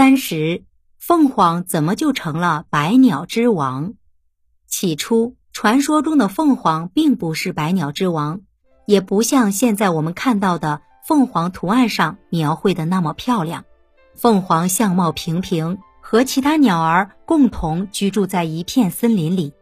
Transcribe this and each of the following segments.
三十，凤凰怎么就成了百鸟之王？起初，传说中的凤凰并不是百鸟之王，也不像现在我们看到的凤凰图案上描绘的那么漂亮。凤凰相貌平平，和其他鸟儿共同居住在一片森林里。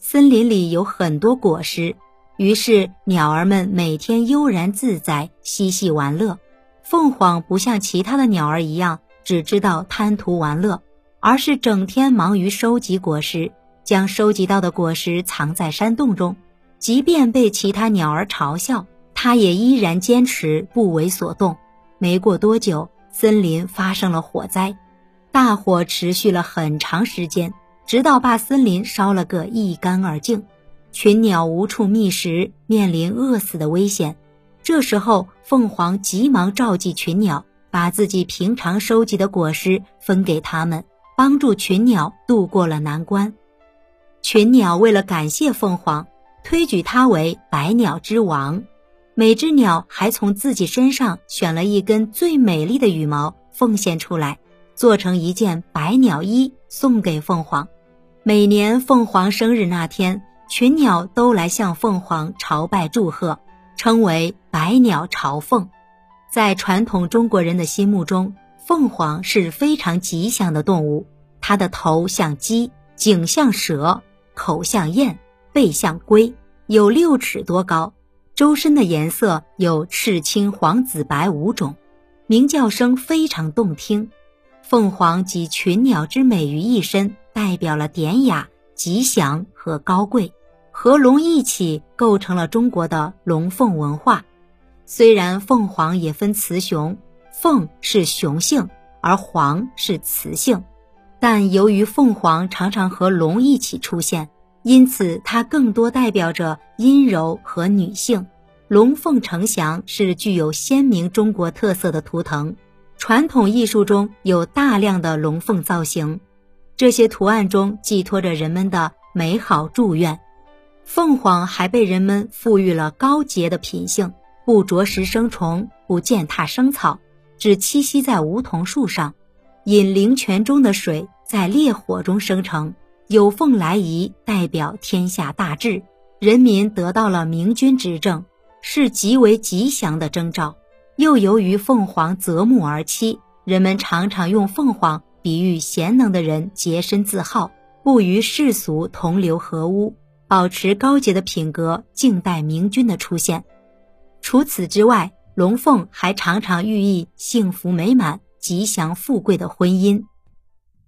森林里有很多果实，于是鸟儿们每天悠然自在，嬉戏玩乐。凤凰不像其他的鸟儿一样。只知道贪图玩乐，而是整天忙于收集果实，将收集到的果实藏在山洞中。即便被其他鸟儿嘲笑，它也依然坚持不为所动。没过多久，森林发生了火灾，大火持续了很长时间，直到把森林烧了个一干二净。群鸟无处觅食，面临饿死的危险。这时候，凤凰急忙召集群鸟。把自己平常收集的果实分给他们，帮助群鸟度过了难关。群鸟为了感谢凤凰，推举它为百鸟之王。每只鸟还从自己身上选了一根最美丽的羽毛奉献出来，做成一件百鸟衣送给凤凰。每年凤凰生日那天，群鸟都来向凤凰朝拜祝贺，称为百鸟朝凤。在传统中国人的心目中，凤凰是非常吉祥的动物。它的头像鸡，颈像蛇，口像燕，背像龟，有六尺多高，周身的颜色有赤、青、黄、紫、白五种，鸣叫声非常动听。凤凰集群鸟之美于一身，代表了典雅、吉祥和高贵，和龙一起构成了中国的龙凤文化。虽然凤凰也分雌雄，凤是雄性，而凰是雌性，但由于凤凰常常和龙一起出现，因此它更多代表着阴柔和女性。龙凤呈祥是具有鲜明中国特色的图腾，传统艺术中有大量的龙凤造型，这些图案中寄托着人们的美好祝愿。凤凰还被人们赋予了高洁的品性。不啄食生虫，不践踏生草，只栖息在梧桐树上，饮灵泉中的水，在烈火中生成。有凤来仪，代表天下大治，人民得到了明君执政，是极为吉祥的征兆。又由于凤凰择木而栖，人们常常用凤凰比喻贤能的人洁身自好，不与世俗同流合污，保持高洁的品格，静待明君的出现。除此之外，龙凤还常常寓意幸福美满、吉祥富贵的婚姻。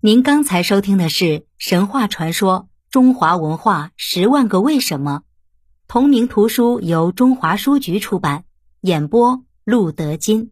您刚才收听的是神话传说《中华文化十万个为什么》，同名图书由中华书局出版，演播陆德金。